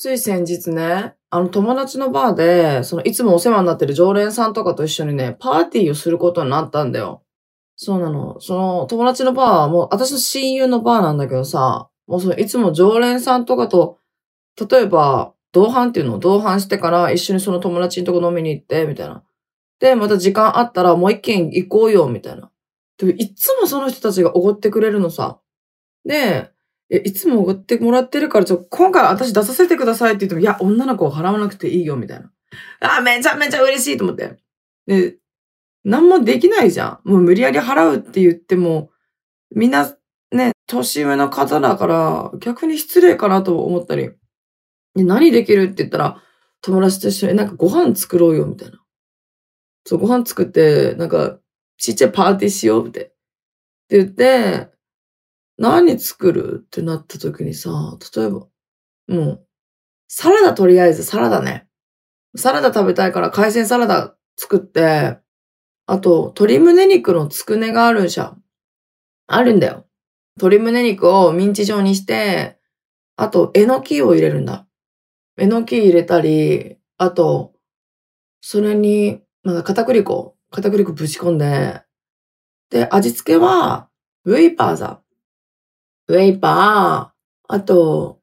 つい先日ね、あの友達のバーで、そのいつもお世話になってる常連さんとかと一緒にね、パーティーをすることになったんだよ。そうなの。その友達のバーはもう私の親友のバーなんだけどさ、もうそのいつも常連さんとかと、例えば、同伴っていうのを同伴してから一緒にその友達のとこ飲みに行って、みたいな。で、また時間あったらもう一軒行こうよ、みたいな。でいつもその人たちがおごってくれるのさ。で、え、いつもおごってもらってるから、ちょ、今回私出させてくださいって言っても、いや、女の子を払わなくていいよ、みたいな。あ、めちゃめちゃ嬉しいと思って。で、何もできないじゃん。もう無理やり払うって言っても、みんな、ね、年上の方だから、逆に失礼かなと思ったり。で何できるって言ったら、友達と一緒になんかご飯作ろうよ、みたいな。そう、ご飯作って、なんか、ちっちゃいパーティーしようって。って言って、何作る？ってなった時にさ、例えば、もう、サラダとりあえずサラダね。サラダ食べたいから海鮮サラダ作って、あと、鶏胸肉のつくねがあるんじゃ。あるんだよ。鶏胸肉をミンチ状にして、あと、えのきを入れるんだ。えのき入れたり、あと、それに、まだ片栗粉、片栗粉ぶち込んで、で、味付けは、ウェイパーザ。ウェイパー、あと、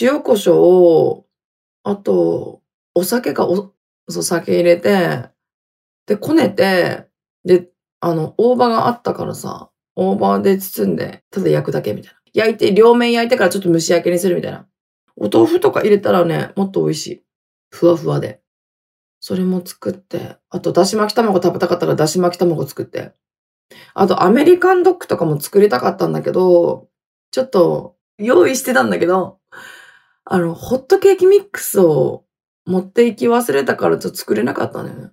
塩胡椒、あと、お酒か、お、そう、酒入れて、で、こねて、で、あの、大葉があったからさ、大葉で包んで、ただ焼くだけみたいな。焼いて、両面焼いてからちょっと蒸し焼きにするみたいな。お豆腐とか入れたらね、もっと美味しい。ふわふわで。それも作って、あと、だし巻き卵食べたかったらだし巻き卵作って。あと、アメリカンドッグとかも作りたかったんだけど、ちょっと、用意してたんだけど、あの、ホットケーキミックスを持って行き忘れたからちょっと作れなかったんだよね。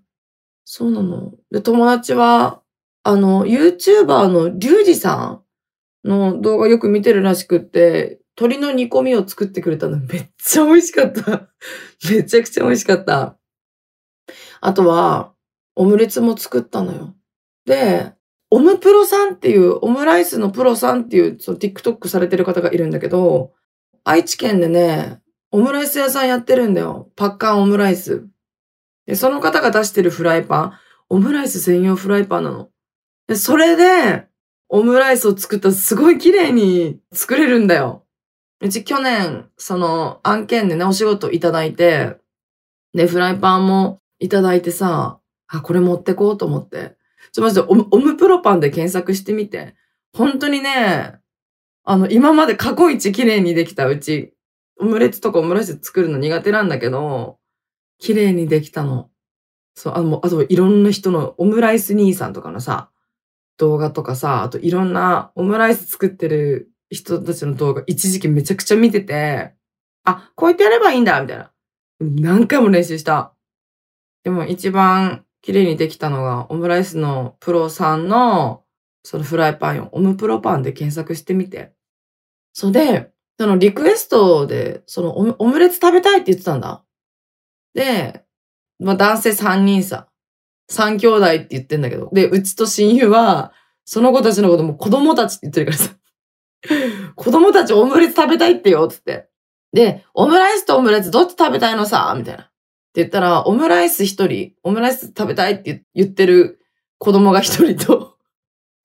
そうなの。で、友達は、あの、YouTuber のリュウジさんの動画よく見てるらしくって、鶏の煮込みを作ってくれたのめっちゃ美味しかった。めちゃくちゃ美味しかった。あとは、オムレツも作ったのよ。で、オムプロさんっていう、オムライスのプロさんっていう、その TikTok されてる方がいるんだけど、愛知県でね、オムライス屋さんやってるんだよ。パッカンオムライス。で、その方が出してるフライパン、オムライス専用フライパンなの。で、それで、オムライスを作ったらすごい綺麗に作れるんだよ。うち去年、その案件でね、お仕事いただいて、で、フライパンもいただいてさ、あ、これ持ってこうと思って。ちょ、まじでオム、オムプロパンで検索してみて。本当にね、あの、今まで過去一綺麗にできたうち、オムレツとかオムライス作るの苦手なんだけど、綺麗にできたの。そう、あの、あといろんな人のオムライス兄さんとかのさ、動画とかさ、あといろんなオムライス作ってる人たちの動画一時期めちゃくちゃ見てて、あ、こうやってやればいいんだみたいな。何回も練習した。でも一番綺麗にできたのが、オムライスのプロさんの、そのフライパンをオムプロパンで検索してみて。それで、そのリクエストで、そのオムレツ食べたいって言ってたんだ。で、まあ男性3人さ、3兄弟って言ってんだけど、で、うちと親友は、その子たちのことも子供たちって言ってるからさ。子供たちオムレツ食べたいってよ、つって。で、オムライスとオムレツどっち食べたいのさみたいな。って言ったら、オムライス一人、オムライス食べたいって言ってる子供が一人と、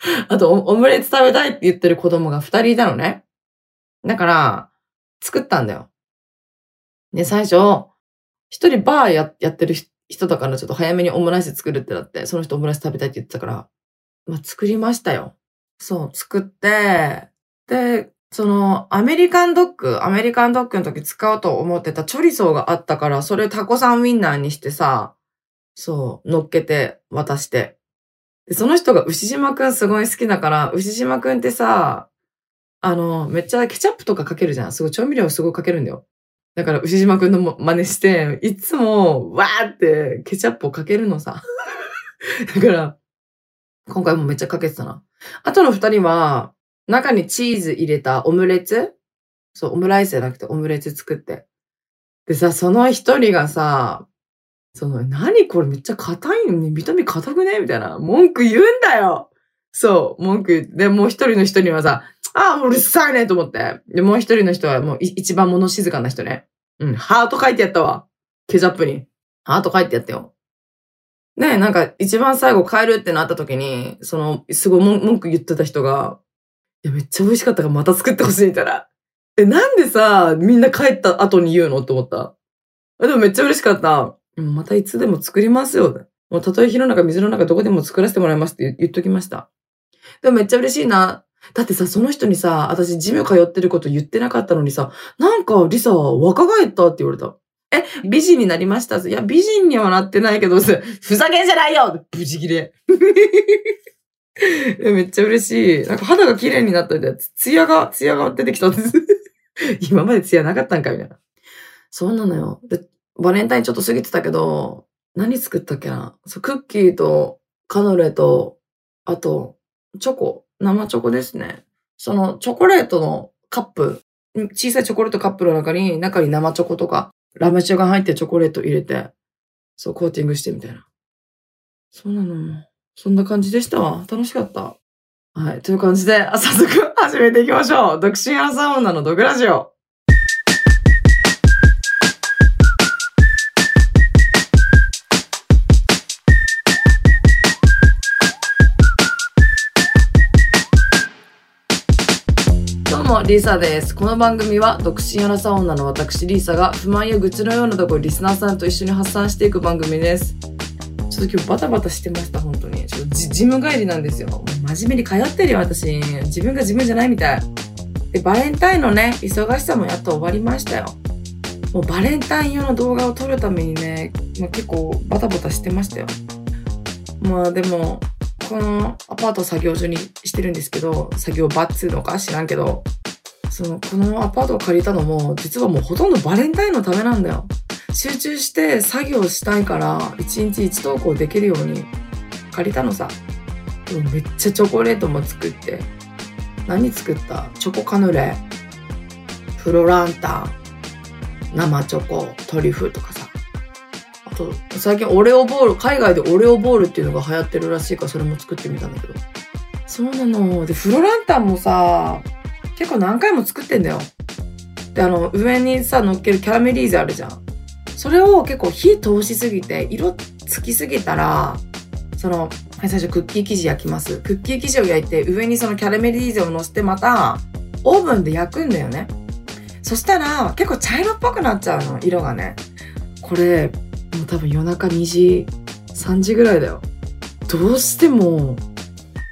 あとオムレツ食べたいって言ってる子供が二人いたのね。だから、作ったんだよ。で、最初、一人バーややってる人だからちょっと早めにオムライス作るってなって、その人オムライス食べたいって言ってたから、まあ作りましたよ。そう、作って、で、その、アメリカンドッグ、アメリカンドッグの時使おうと思ってたチョリソーがあったから、それタコさんウィンナーにしてさ、そう、乗っけて渡して。で、その人が牛島くんすごい好きだから、牛島くんってさ、あの、めっちゃケチャップとかかけるじゃん。すごい調味料すごいかけるんだよ。だから牛島くんの真似して、いつも、わーってケチャップをかけるのさ。だから、今回もめっちゃかけてたな。あとの二人は、中にチーズ入れたオムレツ？そう、オムライスじゃなくてオムレツ作って。でさ、その一人がさ、その、何これめっちゃ硬いのに、見た目硬くね？みたいな。文句言うんだよそう、文句。で、もう一人の人にはさ、ああ、うるさいねと思って。で、もう一人の人はもう一番物静かな人ね。うん、ハート書いてやったわ。ケチャップに。ハート書いてやったよ。ね、なんか一番最後帰るってなった時に、その、すごい文句言ってた人が、いや、めっちゃ美味しかったからまた作ってほしいみたいな。え、なんでさ、みんな帰った後に言うのって思った？でもめっちゃ嬉しかった。またいつでも作りますよ。もうたとえ火の中、水の中、どこでも作らせてもらいますって言っときました。でもめっちゃ嬉しいな。だってさ、その人にさ、私ジム通ってること言ってなかったのにさ、なんかリサ若返ったって言われた。え、美人になりましたいや、美人にはなってないけど、ふざけんじゃないよブチギレ。めっちゃ嬉しい。なんか肌が綺麗になったみたいな。ツヤが、ツヤが出てきたんです。今までツヤなかったんかみたいな。そうなのよ。で、バレンタインちょっと過ぎてたけど、何作ったっけなそう、クッキーとカヌレと、あと、チョコ。生チョコですね。その、チョコレートのカップ、小さいチョコレートカップの中に、中に生チョコとか、ラム酒が入ってチョコレート入れて、そう、コーティングしてみたいな。そうなの。そんな感じでしたわ。楽しかった。はい。という感じで、早速始めていきましょう。独身アラサー女のドグラジオ。どうも、リーサです。この番組は、独身アラサー女の私、リーサが不満や愚痴のようなところリスナーさんと一緒に発散していく番組です。ちょっと今日バタバタしてました、本当に。ちょっとジジム帰りなんですよ。もう真面目に通ってるよ、私。自分が自分じゃないみたい。で、バレンタインのね、忙しさもやっと終わりましたよ。もうバレンタイン用の動画を撮るためにね、まあ、結構バタバタしてましたよ。まあでも、このアパート作業所にしてるんですけど、作業場っつうのか知らんけど、その、このアパートを借りたのも、実はもうほとんどバレンタインのためなんだよ。集中して作業したいから、一日一投稿できるように借りたのさ。めっちゃチョコレートも作って。何作った？チョコカヌレ、フロランタン、生チョコ、トリュフとかさ。あと、最近オレオボール、海外でオレオボールっていうのが流行ってるらしいから、それも作ってみたんだけど。そうなの。で、フロランタンもさ、結構何回も作ってんだよ。で、あの、上にさ、乗っけるキャラメリーゼあるじゃん。それを結構火通しすぎて、色つきすぎたら、その、はい、最初クッキー生地焼きます。クッキー生地を焼いて、上にそのキャラメリーゼを乗せて、また、オーブンで焼くんだよね。そしたら、結構茶色っぽくなっちゃうの、色がね。これ、もう多分夜中2時、3時ぐらいだよ。どうしても、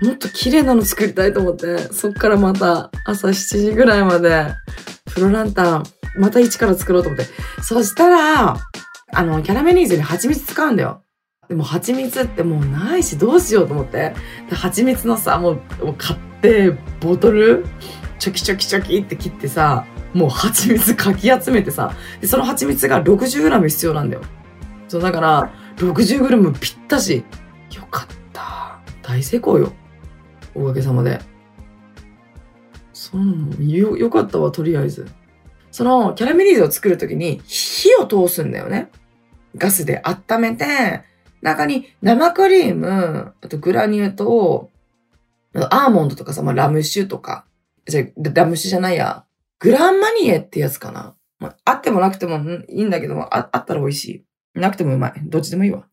もっと綺麗なの作りたいと思って、そっからまた朝7時ぐらいまで、フロランタン、また一から作ろうと思って。そしたら、あの、キャラメリーゼに蜂蜜使うんだよ。でも蜂蜜ってもうないしどうしようと思って。蜂蜜のさ、もうもう買って、ボトル、チョキチョキチョキって切ってさ、もう蜂蜜かき集めてさ、でその蜂蜜が 60g 必要なんだよ。そう、だから、60g ぴったし。よかった。大成功よ。おかげさまで。そうなのよ、よかったわ、とりあえず。その、キャラメリーゼを作るときに、火を通すんだよね。ガスで温めて、中に生クリーム、あとグラニュー糖、アーモンドとかさ、まあ、ラム酒とか、じゃ、ラム酒じゃないや、グランマニエってやつかな。まあ、あってもなくてもいいんだけども、ああったら美味しい。なくてもうまい。どっちでもいいわ。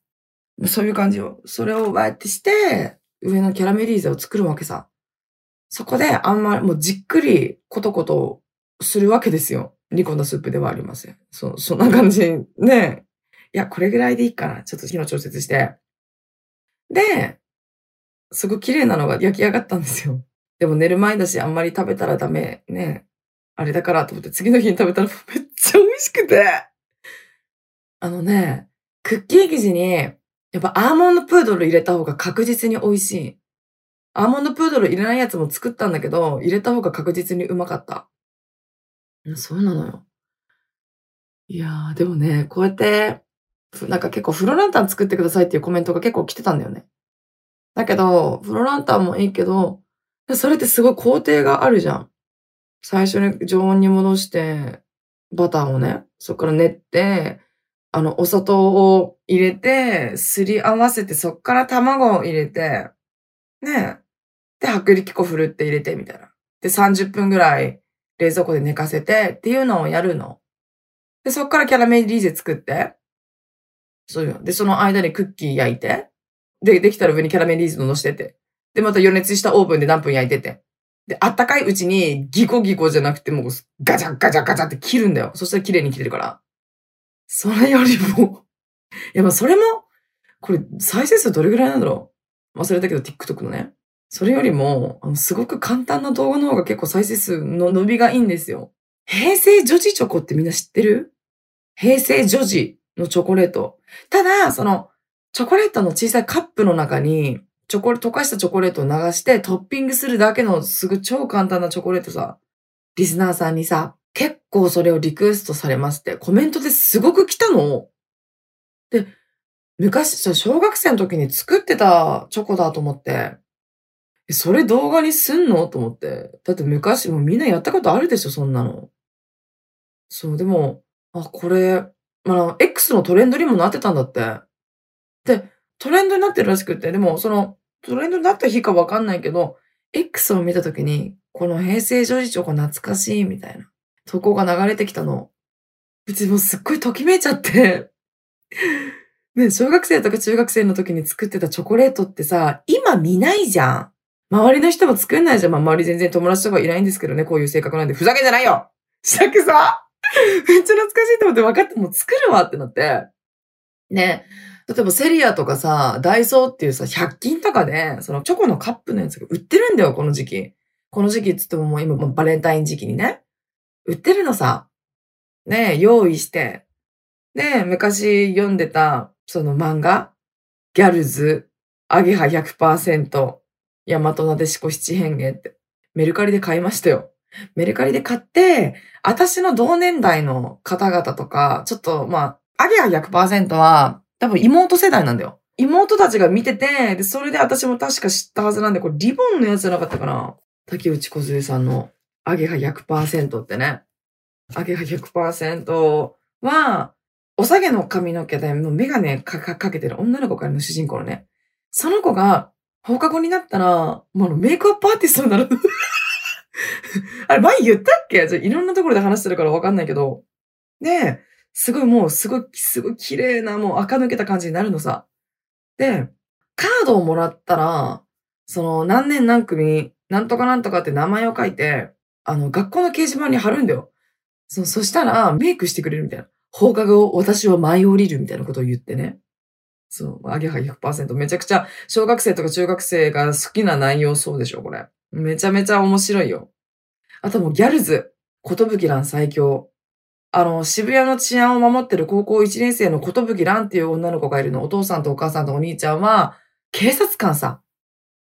そういう感じよ。それをバーってして、上のキャラメリーゼを作るわけさ。そこであんまりもうじっくりコトコトするわけですよ。煮込んだスープではありません。そ、そんな感じ。ねいや、これぐらいでいいかな。ちょっと火の調節して。で、すごい綺麗なのが焼き上がったんですよ。でも寝る前だし、あんまり食べたらダメ。ねあれだからと思って次の日に食べたら めっちゃ美味しくて。あのね、クッキー生地に、やっぱアーモンドプードル入れた方が確実に美味しい。アーモンドプードル入れないやつも作ったんだけど、入れた方が確実にうまかった。そうなのよ。いやー、でもね、こうやって、なんか結構フロランタン作ってくださいっていうコメントが結構来てたんだよね。だけど、フロランタンもいいけど、それってすごい工程があるじゃん。最初に常温に戻して、バターをね、そこから練って、あの、お砂糖を入れて、すり合わせて、そっから卵を入れて、ねで、薄力粉ふるって入れて、みたいな。で、30分ぐらい冷蔵庫で寝かせてっていうのをやるの。で、そっからキャラメリーゼ作って、そうよ。で、その間にクッキー焼いて、で、できたら上にキャラメリーゼの乗してて、で、また余熱したオーブンで何分焼いてて、で、あったかいうちにギコギコじゃなくてもうガチャガチャガチャって切るんだよ。そしたら綺麗に切れるから。それよりも、いや、まあそれも、これ再生数どれぐらいなんだろう忘れたけど TikTok のね。それよりも、あの、すごく簡単な動画の方が結構再生数の伸びがいいんですよ。平成女児チョコってみんな知ってる？平成女児のチョコレート。ただ、その、チョコレートの小さいカップの中に、チョコレ、溶かしたチョコレートを流してトッピングするだけのすぐ超簡単なチョコレートさ、リスナーさんにさ、結構それをリクエストされまして、コメントですごく来たの。で、昔、小学生の時に作ってたチョコだと思って、えそれ動画にすんの？と思って。だって昔もみんなやったことあるでしょ、そんなの。そう、でも、あ、これ、まあ、X のトレンドにもなってたんだって。で、トレンドになってるらしくって、でも、その、トレンドになった日かわかんないけど、X を見たときに、この平成女児チョコ懐かしいみたいな投稿が流れてきたの。別にもうすっごいときめいちゃって。ね、小学生とか中学生の時に作ってたチョコレートってさ、今見ないじゃん。周りの人も作んないじゃん。まあ、周り全然友達とかいないんですけどね、こういう性格なんで。ふざけんじゃないよしたくさ めっちゃ懐かしいと思って分かってもう作るわってなって。ね。例えばセリアとかさ、ダイソーっていうさ、100均とかで、そのチョコのカップのやつが売ってるんだよ、この時期。この時期って言ってももう今もうバレンタイン時期にね。売ってるのさ。ね用意して。で、昔読んでた、その漫画、 GALS、アゲハ100%、大和なでしこ七変化って、メルカリで買いましたよ。メルカリで買って、私の同年代の方々とか、ちょっと、まあ、アゲハ100%は、多分妹世代なんだよ。妹たちが見てて、で、それで私も確か知ったはずなんで、これリボンのやつじゃなかったかな。竹内小杉さんのアゲハ100%ってね。アゲハ100%は、お下げの髪の毛で、もうメガネかけてる女の子からの主人公のね。その子が、放課後になったら、もうあメイクアップアーティストになる。あれ、前言ったっけ？じゃいろんなところで話してるからわかんないけど。で、すごいもう、すごい、すごい綺麗な、もう垢抜けた感じになるのさ。で、カードをもらったら、その、何年何組、なんとかなんとかって名前を書いて、あの、学校の掲示板に貼るんだよ。そ、そしたら、メイクしてくれるみたいな。放課後、私は舞い降りるみたいなことを言ってね。そう、アゲハ100%。めちゃくちゃ、小学生とか中学生が好きな内容そうでしょ、これ。めちゃめちゃ面白いよ。あともうギャルズ、ことぶきらん最強。あの、渋谷の治安を守ってる高校1年生のことぶきらんっていう女の子がいるの。お父さんとお母さんとお兄ちゃんは、警察官さ。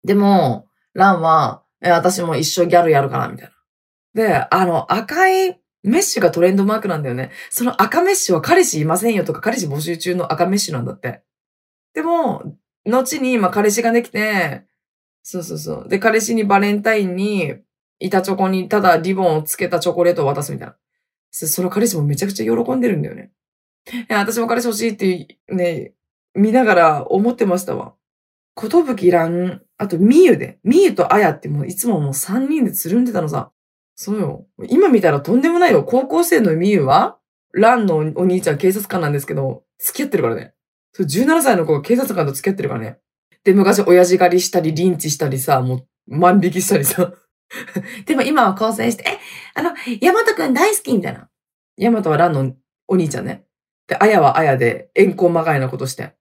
でも、ランは、え、私も一生ギャルやるから、みたいな。で、あの、赤いメッシュがトレンドマークなんだよね。その赤メッシュは彼氏いませんよとか、彼氏募集中の赤メッシュなんだって。でも、後に、まあ、彼氏ができて、そうそうそう。で、彼氏にバレンタインに、板チョコにただリボンをつけたチョコレートを渡すみたいな。そその彼氏もめちゃくちゃ喜んでるんだよね。いや、私も彼氏欲しいってね、見ながら思ってましたわ。ことぶきらん、あとみゆで。みゆとあやってもういつももう3人でつるんでたのさ。そうよ。今見たらとんでもないよ。高校生のみゆは、ランのお兄ちゃん警察官なんですけど、付き合ってるからね。そう17歳の子が警察官と付き合ってるからね。で、昔親父狩りしたり、リンチしたりさ、もう万引きしたりさ。でも今は交際して、え、あの、ヤマトくん大好きみたいな。ヤマトはランのお兄ちゃんね。で、アヤはアヤで、遠行まがいなことして。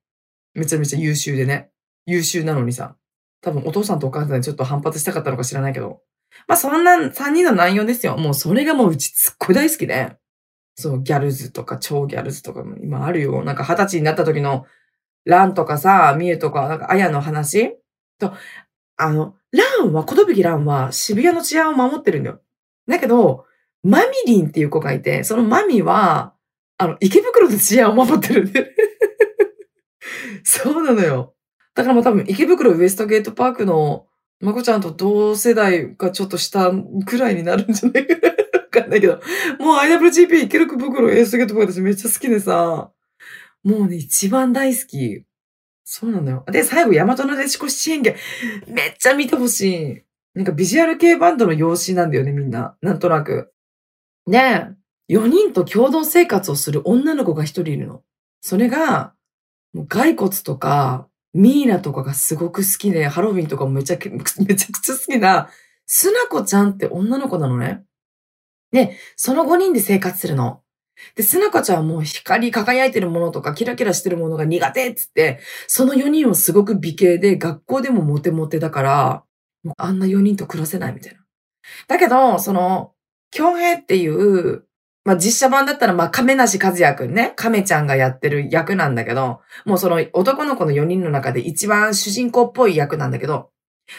めちゃめちゃ優秀でね。優秀なのにさ。多分お父さんとお母さんにちょっと反発したかったのか知らないけど。まあそんな3人の内容ですよ。もうそれがもううちすっごい大好きで。そう、ギャルズとか超ギャルズとかも今あるよ。なんか二十歳になった時のランとかさ、ミユとか、なんかアヤの話？と、あの、ランは、ことぶきランは渋谷の治安を守ってるんだよ。だけど、マミリンっていう子がいて、そのマミは、あの、池袋の治安を守ってるんだよ。そうなのよ。だからもう多分池袋ウエストゲートパークのまこちゃんと同世代がちょっと下くらいになるんじゃないかな。かんないけど。もう IWGP 池袋ウエスゲートパーク私めっちゃ好きでさ、もうね、一番大好き。そうなのよ。で、最後、大和なでしこ七変化。めっちゃ見てほしい。なんかビジュアル系バンドの用紙なんだよね、みんな。なんとなく。で、4人と共同生活をする女の子が1人いるの。それが、もう骸骨とか、ミーナとかがすごく好きで、ハロウィンとかもめちゃく、めちゃくちゃ好きな、スナコちゃんって女の子なのね。で、その5人で生活するの。で、スナコちゃんはもう光り輝いてるものとかキラキラしてるものが苦手っつって、その4人はすごく美形で学校でもモテモテだから、もうあんな4人と暮らせないみたいな。だけど、その、京平っていう、まあ、実写版だったら、ま、亀梨和也くんね、亀ちゃんがやってる役なんだけど、もうその男の子の4人の中で一番主人公っぽい役なんだけど、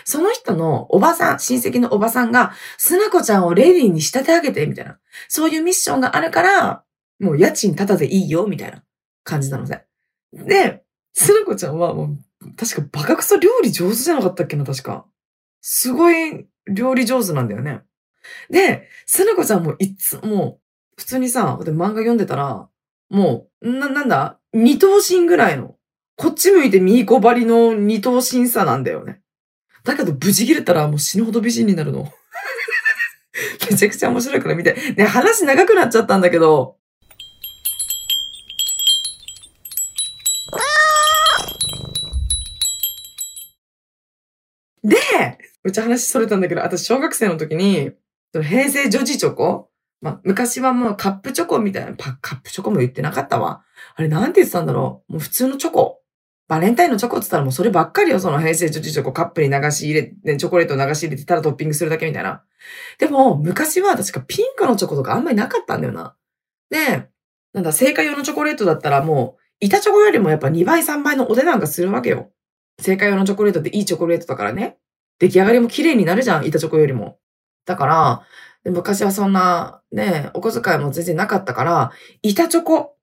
その人のおばさん、親戚のおばさんが、スナコちゃんをレディーに仕立て上げて、みたいな。そういうミッションがあるから、もう家賃ただでいいよ、みたいな感じなので。で、スナコちゃんはもう、確かバカクソ料理上手じゃなかったっけな、確か。すごい料理上手なんだよね。で、スナコちゃんもいつも、普通にさ、漫画読んでたら、もう、な、なんだ？二等身ぐらいの。こっち向いて右小張りの二等身さなんだよね。だけど、無事切れたらもう死ぬほど美人になるの。めちゃくちゃ面白いから見て。ね、話長くなっちゃったんだけど。で、めっち話それたんだけど、私小学生の時に、平成女児チョコ？まあ、昔はもうカップチョコみたいな、パカップチョコも言ってなかったわ。あれなんて言ってたんだろう？もう普通のチョコ。バレンタインのチョコって言ったらもうそればっかりよ、その平成女子チョコカップに流し入れて、チョコレートを流し入れてただトッピングするだけみたいな。でも、昔は確かピンクのチョコとかあんまりなかったんだよな。で、なんだ、成果用のチョコレートだったらもう、板チョコよりもやっぱ2倍3倍のお値段がするわけよ。成果用のチョコレートっていいチョコレートだからね。出来上がりも綺麗になるじゃん、板チョコよりも。だから、昔はそんな、ね、お小遣いも全然なかったから、板チョコ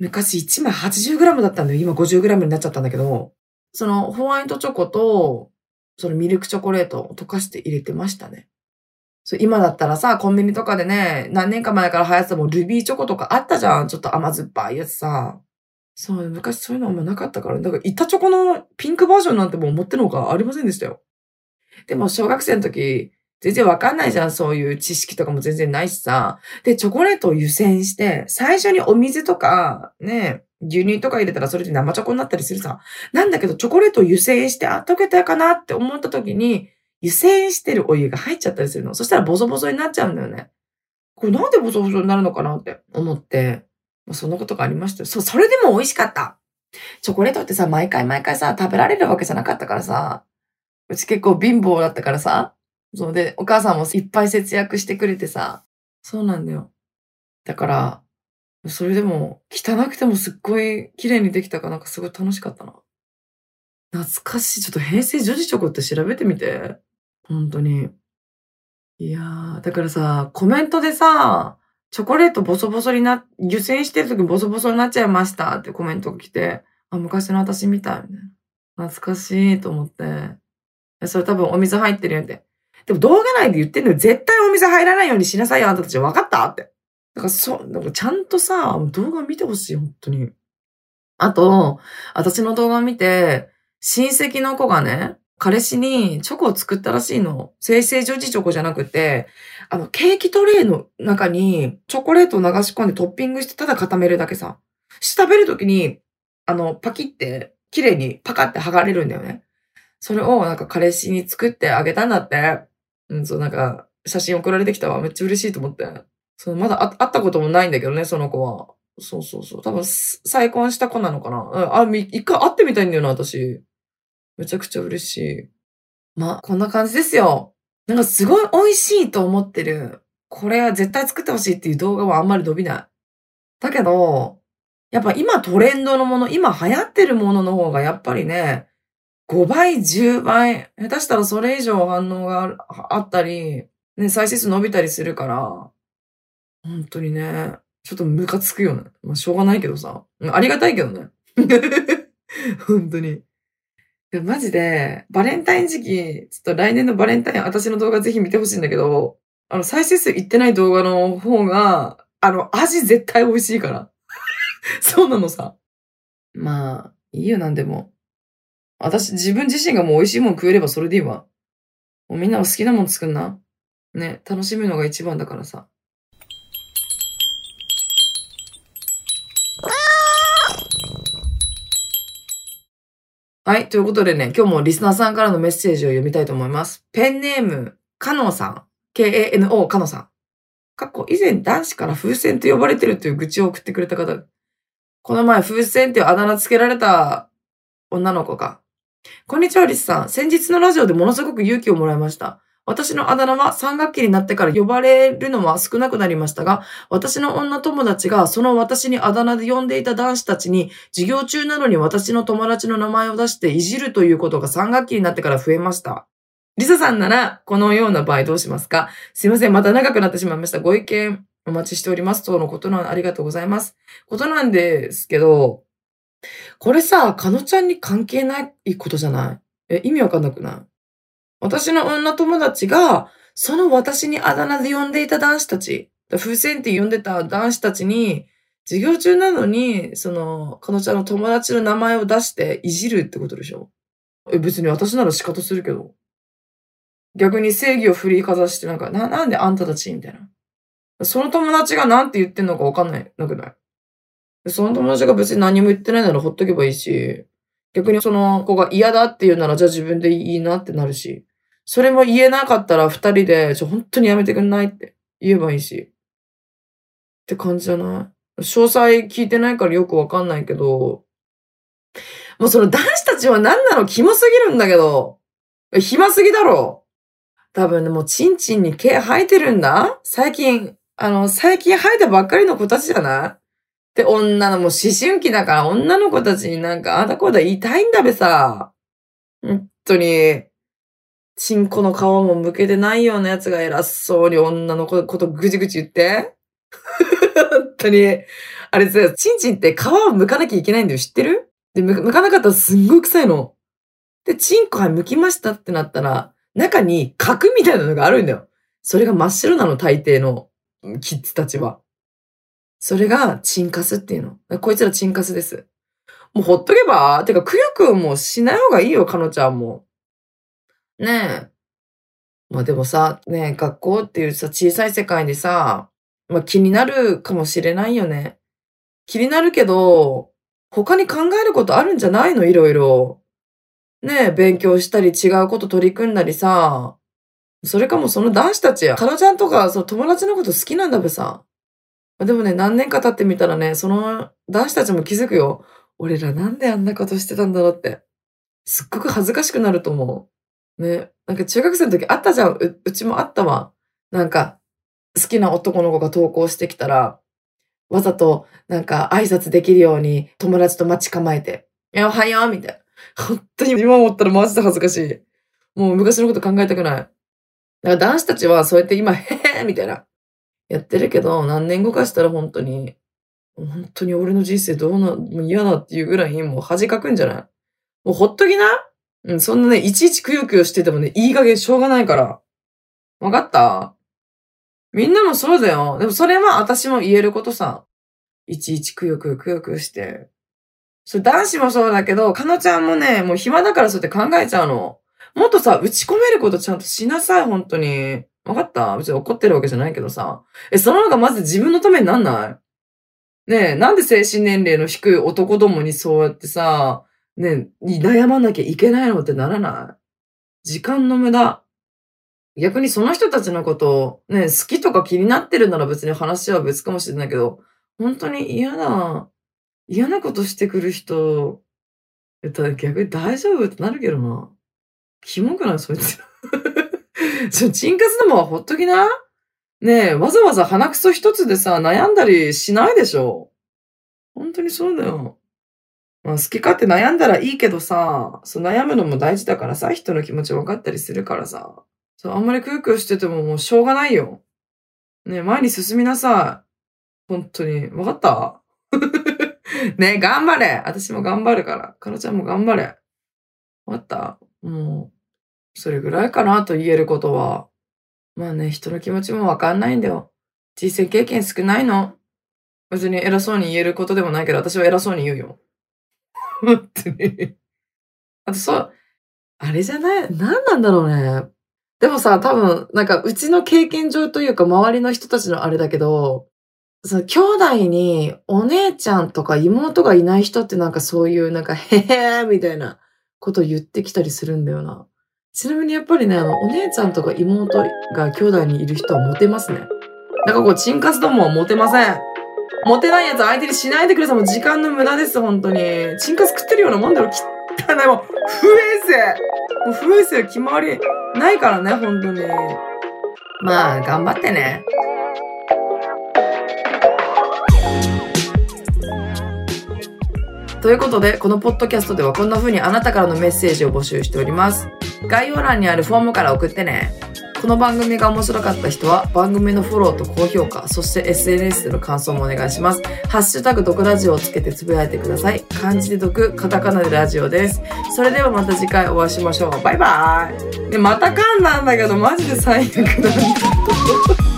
昔1枚 80g だったんだよ。今 50g になっちゃったんだけど、そのホワイトチョコと、そのミルクチョコレートを溶かして入れてましたね。そう今だったらさ、コンビニとかでね、何年か前から流行ってたもルビーチョコとかあったじゃん。ちょっと甘酸っぱいやつさ。そう、昔そういうのあんまなかったから、だから板チョコのピンクバージョンなんてもう持ってるのがありませんでしたよ。でも小学生の時、全然わかんないじゃん、そういう知識とかも全然ないしさ。で、チョコレートを湯煎して、最初にお水とか、ね、牛乳とか入れたらそれで生チョコになったりするさ。なんだけど、チョコレートを湯煎して、あ、溶けたかなって思った時に、湯煎してるお湯が入っちゃったりするの。そしたらボソボソになっちゃうんだよね。これなんでボソボソになるのかなって思って、そんなことがありましたよ。そう、それでも美味しかった。チョコレートってさ、毎回毎回さ、食べられるわけじゃなかったからさ、うち結構貧乏だったからさ、そうで、お母さんもいっぱい節約してくれてさ、そうなんだよ。だから、それでも、汚くてもすっごい綺麗にできたからなんかすごい楽しかったな。懐かしい。ちょっと平成女子チョコって調べてみて。本当に。いやー、だからさ、コメントでさ、チョコレートボソボソにな、湯煎してる時ボソボソになっちゃいましたってコメントが来て、あ、昔の私みたいみたいな。懐かしいと思って。それ多分お水入ってるよって。でも動画内で言ってんのよ。絶対お店入らないようにしなさいよ、あんたたち。分かった？って。だからそう、なんかちゃんとさ、動画見てほしい、本当に。あと、私の動画見て、親戚の子がね、彼氏にチョコを作ったらしいの。生成女子チョコじゃなくて、あの、ケーキトレイの中にチョコレートを流し込んでトッピングしてただ固めるだけさ。食べるときに、あの、パキって綺麗にパカって剥がれるんだよね。それをなんか彼氏に作ってあげたんだって。うん、そう、なんか、写真送られてきたわ。めっちゃ嬉しいと思って。そう、まだ会ったこともないんだけどね、その子は。そうそうそう。多分、再婚した子なのかな。うんあ、み一回会ってみたいんだよな、私。めちゃくちゃ嬉しい。まあ、こんな感じですよ。なんかすごい美味しいと思ってる。これは絶対作ってほしいっていう動画はあんまり伸びない。だけど、やっぱ今トレンドのもの、今流行ってるものの方がやっぱりね、5倍、10倍、下手したらそれ以上反応があったり、ね、再生数伸びたりするから、本当にね、ちょっとムカつくよね。まあ、しょうがないけどさ。ありがたいけどね。本当に。マジで、バレンタイン時期、ちょっと来年のバレンタイン、私の動画ぜひ見てほしいんだけど、あの、再生数いってない動画の方が、あの、味絶対美味しいから。そうなのさ。まあ、いいよ、なんでも。私、自分自身がもう美味しいもん食えればそれでいいわ。もうみんなは好きなもん作んな。ね、楽しむのが一番だからさ。はい。ということでね、今日もリスナーさんからのメッセージを読みたいと思います。ペンネーム、かのさん。K-A-N-O、かのさん。過去、以前男子から風船と呼ばれてるという愚痴を送ってくれた方。この前、風船っていうあだ名つけられた女の子が、こんにちは、リスさん。先日のラジオでものすごく勇気をもらいました。私のあだ名は3学期になってから呼ばれるのは少なくなりましたが、私の女友達がその私にあだ名で呼んでいた男子たちに授業中なのに私の友達の名前を出していじるということが3学期になってから増えました。リサさんならこのような場合どうしますか？すいません。また長くなってしまいました。ご意見お待ちしております。とのことなありがとうございます。ことなんですけど、これさ、かのちゃんに関係ないことじゃない？え、意味わかんなくない？私の女友達が、その私にあだ名で呼んでいた男子たち、風船って呼んでた男子たちに、授業中なのに、その、かのちゃんの友達の名前を出していじるってことでしょ？え、別に私なら仕方するけど。逆に正義を振りかざしてなんか、な、なんであんたたちみたいな。その友達がなんて言ってんのかわかんない、なくない？その友達が別に何も言ってないならほっとけばいいし、逆にその子が嫌だって言うならじゃあ自分でいいなってなるし、それも言えなかったら二人で、ちょ、本当にやめてくんないって言えばいいし。って感じじゃない？詳細聞いてないからよくわかんないけど、もうその男子たちは何なの？キモすぎるんだけど、暇すぎだろ？多分ね、もうチンチンに毛生えてるんだ？最近、あの、最近生えたばっかりの子たちじゃない？で、女のもう思春期だから女の子たちになんかあだこだ言いたいんだべさ。本当に。チンコの皮も向けてないようなやつが偉そうに女の子のことぐちぐち言って。本当に。あれさ、チンチンって皮を剥かなきゃいけないんだよ。知ってる？で、剥かなかったらすんごい臭いの。で、チンコは剥きましたってなったら、中に核みたいなのがあるんだよ。それが真っ白なの、大抵のキッズたちは。それがチンカスっていうの。こいつらチンカスです。もうほっとけばてか、くよくんもしない方がいいよ、かのちゃんも。ねえ。まあでもさ、ねえ、学校っていうさ、小さい世界でさ、まあ気になるかもしれないよね。気になるけど、他に考えることあるんじゃないの？いろいろ。ねえ、勉強したり違うこと取り組んだりさ。それかもその男子たちや、かのちゃんとか、その友達のこと好きなんだべさ。でもね、何年か経ってみたらね、その男子たちも気づくよ。俺らなんであんなことしてたんだろうって。すっごく恥ずかしくなると思う。ね。なんか中学生の時あったじゃん。ううちもあったわ。なんか、好きな男の子が投稿してきたら、わざとなんか挨拶できるように友達と待ち構えて、いや、おはようみたいな。本当に今思ったらマジで恥ずかしい。もう昔のこと考えたくない。だから男子たちはそうやって今、へへみたいな。やってるけど、何年後かしたら本当に、本当に俺の人生どうな、もう嫌だっていうぐらいもう恥かくんじゃない？もうほっときな？うん、そんなね、いちいちくよくよしててもね、いい加減しょうがないから。わかった？みんなもそうだよ。でもそれは私も言えることさ。いちいちくよくよくよくして。それ男子もそうだけど、かのちゃんもね、もう暇だからそうやって考えちゃうの。もっとさ、打ち込めることちゃんとしなさい、本当に。わかった？別に怒ってるわけじゃないけどさ。え、その方がまず自分のためになんない？ねえ、なんで精神年齢の低い男どもにそうやってさ、ねえ、悩まなきゃいけないのってならない？時間の無駄。逆にその人たちのことを、ね、好きとか気になってるなら別に話は別かもしれないけど、本当に嫌だ。嫌なことしてくる人、えっと、逆に大丈夫ってなるけどな。キモくない？そいつ。ちょ、チンカスどもはほっときなねえ、わざわざ鼻くそ一つでさ、悩んだりしないでしょ本当にそうだよ。まあ、好き勝手悩んだらいいけどさ、そう悩むのも大事だからさ、人の気持ち分かったりするからさ。そう、あんまりくよくよしててももうしょうがないよ。ねえ、前に進みなさい。本当に。分かった？ねえ、頑張れ私も頑張るから。かのちゃんも頑張れ。分かった？もう、それぐらいかなと言えることは。まあね、人の気持ちも分かんないんだよ。人生経験少ないの。別に偉そうに言えることでもないけど、私は偉そうに言うよ。本当に。あとそう、あれじゃない？何なんだろうね。でもさ、多分、なんか、うちの経験上というか、周りの人たちのあれだけど、その、兄弟にお姉ちゃんとか妹がいない人ってなんかそういう、なんか、へへーみたいなこと言ってきたりするんだよな。ちなみにやっぱりね、あの、お姉ちゃんとか妹が兄弟にいる人はモテますね。なんかこう、チンカスどもはモテません。モテないやつ相手にしないでください。もう時間の無駄です、本当に。チンカス食ってるようなもんだろ。汚い。もう、不衛生。もう不衛生決まりないからね、本当に。まあ、頑張ってね。ということで、このポッドキャストではこんな風にあなたからのメッセージを募集しております。概要欄にあるフォームから送ってね。この番組が面白かった人は番組のフォローと高評価、そして SNS での感想もお願いします。ハッシュタグ毒ラジオをつけてつぶやいてください。漢字で毒、カタカナでラジオです。それではまた次回お会いしましょう。バイバーイ。で、また噛んだんだけど、マジで最悪なんだ。